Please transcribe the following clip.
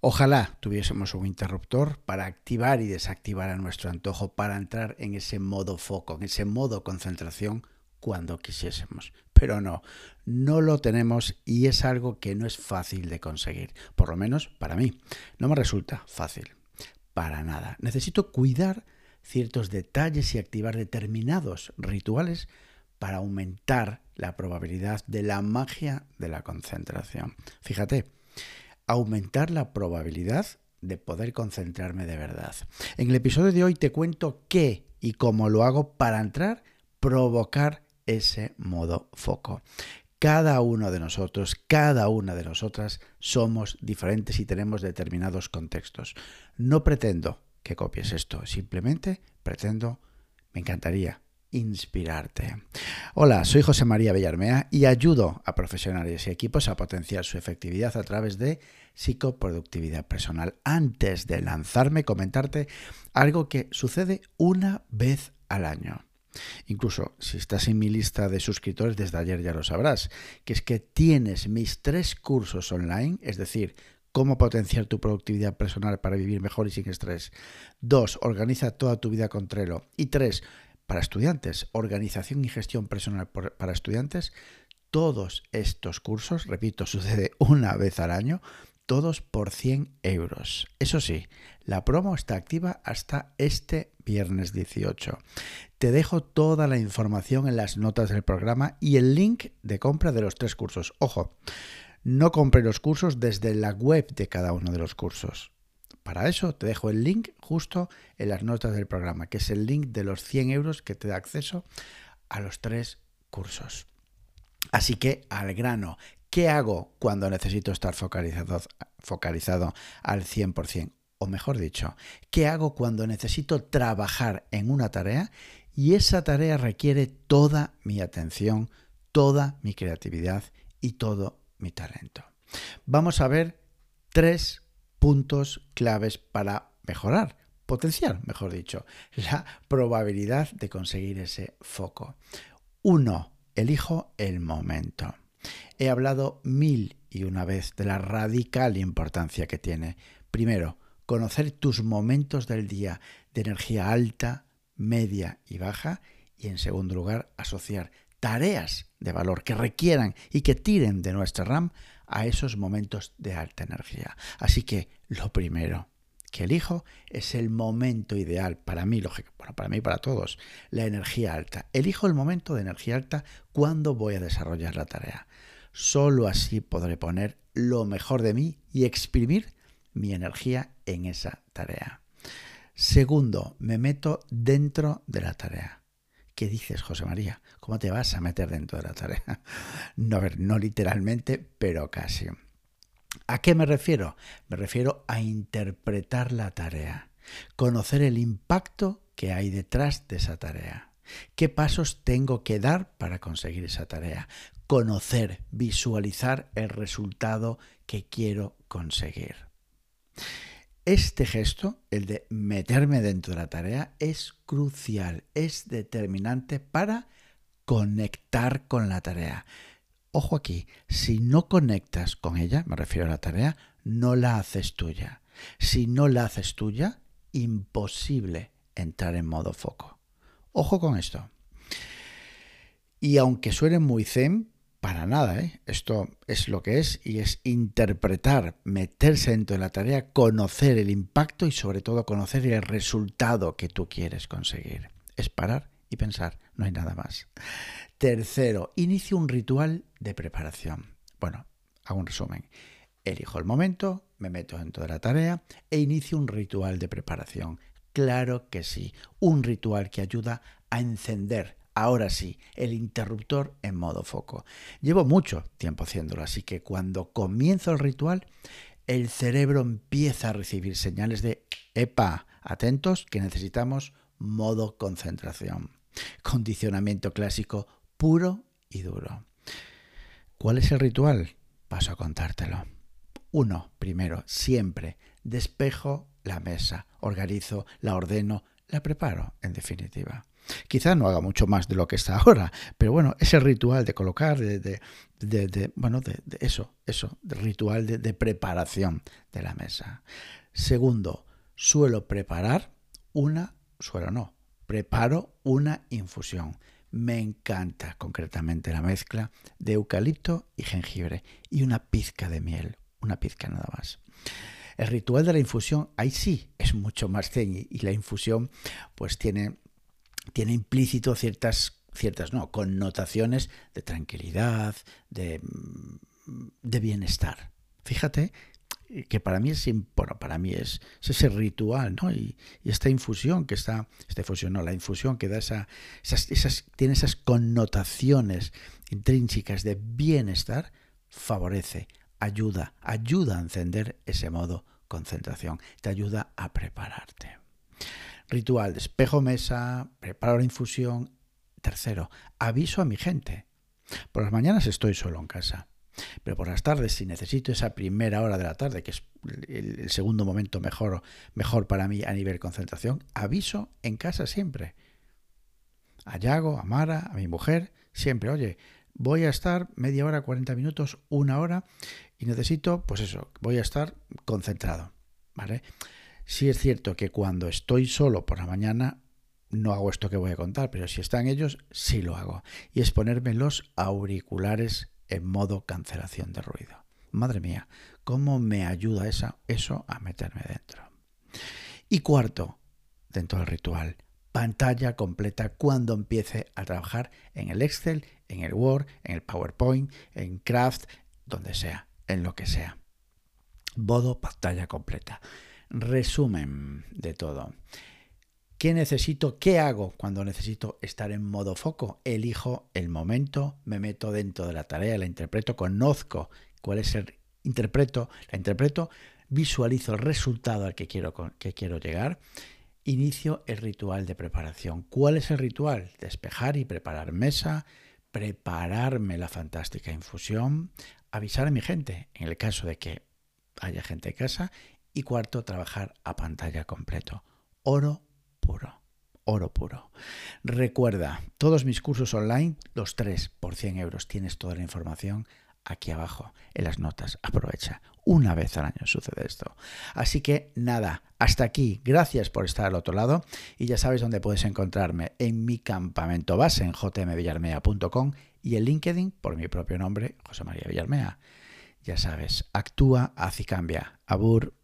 Ojalá tuviésemos un interruptor para activar y desactivar a nuestro antojo, para entrar en ese modo foco, en ese modo concentración cuando quisiésemos. Pero no, no lo tenemos y es algo que no es fácil de conseguir, por lo menos para mí. No me resulta fácil, para nada. Necesito cuidar ciertos detalles y activar determinados rituales para aumentar la probabilidad de la magia de la concentración. Fíjate, aumentar la probabilidad de poder concentrarme de verdad. En el episodio de hoy te cuento qué y cómo lo hago para entrar, provocar ese modo foco. Cada uno de nosotros, cada una de nosotras somos diferentes y tenemos determinados contextos. No pretendo que copies esto, simplemente pretendo, me encantaría inspirarte. Hola, soy José María Bellarmea y ayudo a profesionales y equipos a potenciar su efectividad a través de psicoproductividad personal. Antes de lanzarme, comentarte algo que sucede una vez al año. Incluso si estás en mi lista de suscriptores desde ayer ya lo sabrás, que es que tienes mis tres cursos online, es decir, cómo potenciar tu productividad personal para vivir mejor y sin estrés. Dos, organiza toda tu vida con Trello. Y tres, para estudiantes, organización y gestión personal para estudiantes, todos estos cursos, repito, sucede una vez al año, todos por 100 euros. Eso sí, la promo está activa hasta este viernes 18. Te dejo toda la información en las notas del programa y el link de compra de los tres cursos. Ojo, no compre los cursos desde la web de cada uno de los cursos. Para eso te dejo el link justo en las notas del programa, que es el link de los 100 euros que te da acceso a los tres cursos. Así que al grano, ¿qué hago cuando necesito estar focalizado, focalizado al 100%? O mejor dicho, ¿qué hago cuando necesito trabajar en una tarea y esa tarea requiere toda mi atención, toda mi creatividad y todo mi talento? Vamos a ver tres puntos claves para mejorar, potenciar, mejor dicho, la probabilidad de conseguir ese foco. Uno, elijo el momento. He hablado mil y una vez de la radical importancia que tiene. Primero, conocer tus momentos del día de energía alta, media y baja. Y en segundo lugar, asociar tareas de valor que requieran y que tiren de nuestra RAM a esos momentos de alta energía. Así que lo primero que elijo es el momento ideal para mí, lógico, bueno, para mí y para todos, la energía alta. Elijo el momento de energía alta cuando voy a desarrollar la tarea. Solo así podré poner lo mejor de mí y exprimir mi energía en esa tarea. Segundo, me meto dentro de la tarea. ¿Qué dices, José María? ¿Cómo te vas a meter dentro de la tarea? No, a ver, no literalmente, pero casi. ¿A qué me refiero? Me refiero a interpretar la tarea, conocer el impacto que hay detrás de esa tarea. ¿Qué pasos tengo que dar para conseguir esa tarea? Conocer, visualizar el resultado que quiero conseguir. Este gesto, el de meterme dentro de la tarea, es crucial, es determinante para conectar con la tarea. Ojo aquí, si no conectas con ella, me refiero a la tarea, no la haces tuya. Si no la haces tuya, imposible entrar en modo foco. Ojo con esto. Y aunque suene muy zen, nada, ¿eh? Esto es lo que es y es interpretar, meterse dentro de la tarea, conocer el impacto y sobre todo conocer el resultado que tú quieres conseguir. Es parar y pensar, no hay nada más. Tercero, inicio un ritual de preparación. Bueno, hago un resumen. Elijo el momento, me meto dentro de la tarea e inicio un ritual de preparación. Claro que sí, un ritual que ayuda a encender ahora sí, el interruptor en modo foco. Llevo mucho tiempo haciéndolo, así que cuando comienzo el ritual, el cerebro empieza a recibir señales de, epa, atentos, que necesitamos modo concentración. Condicionamiento clásico puro y duro. ¿Cuál es el ritual? Paso a contártelo. Uno, primero, siempre despejo la mesa, organizo, la ordeno, la preparo, en definitiva. Quizá no haga mucho más de lo que está ahora, pero bueno, ese ritual de colocar, de, de, bueno, de, eso, eso, de ritual de preparación de la mesa. Segundo, suelo preparar una, suelo no, preparo una infusión. Me encanta concretamente la mezcla de eucalipto y jengibre y una pizca de miel, una pizca nada más. El ritual de la infusión, ahí sí, es mucho más ceñi y la infusión pues tiene, tiene implícito ciertas, ciertas no, connotaciones de tranquilidad, de, de bienestar. Fíjate que para mí es bueno, para mí es, ese ritual, ¿no? Y, esta infusión que está, esta infusión, no, la infusión que da esa, esas, esas, tiene esas connotaciones intrínsecas de bienestar, favorece ayuda, ayuda a encender ese modo concentración, te ayuda a prepararte. Ritual de espejo mesa, preparo la infusión. Tercero, aviso a mi gente. Por las mañanas estoy solo en casa, pero por las tardes, si necesito esa primera hora de la tarde, que es el, segundo momento mejor, mejor para mí a nivel concentración, aviso en casa siempre. A Yago, a Mara, a mi mujer, siempre, oye, voy a estar media hora, 40 minutos, una hora y necesito, pues eso, voy a estar concentrado, ¿vale? Sí es cierto que cuando estoy solo por la mañana no hago esto que voy a contar, pero si están ellos, sí lo hago. Y es ponerme los auriculares en modo cancelación de ruido. Madre mía, ¿cómo me ayuda esa, eso a meterme dentro? Y cuarto, dentro del ritual, pantalla completa cuando empiece a trabajar en el Excel, en el Word, en el PowerPoint, en Craft, donde sea, en lo que sea. Modo pantalla completa. Resumen de todo. ¿Qué necesito? ¿Qué hago cuando necesito estar en modo foco? Elijo el momento, me meto dentro de la tarea, la interpreto, conozco cuál es el interpreto, la interpreto, visualizo el resultado al que quiero, que quiero llegar inicio el ritual de preparación. ¿Cuál es el ritual? Despejar y preparar mesa, prepararme la fantástica infusión, avisar a mi gente en el caso de que haya gente en casa y cuarto, trabajar a pantalla completo. Oro puro. Oro puro. Recuerda, todos mis cursos online, los tres por 100 euros, tienes toda la información aquí abajo en las notas. Aprovecha. Una vez al año sucede esto. Así que nada, hasta aquí. Gracias por estar al otro lado y ya sabes dónde puedes encontrarme en mi campamento base en jmvillarmea.com y en LinkedIn por mi propio nombre, José María Villarmea. Ya sabes, actúa, haz y cambia. Abur.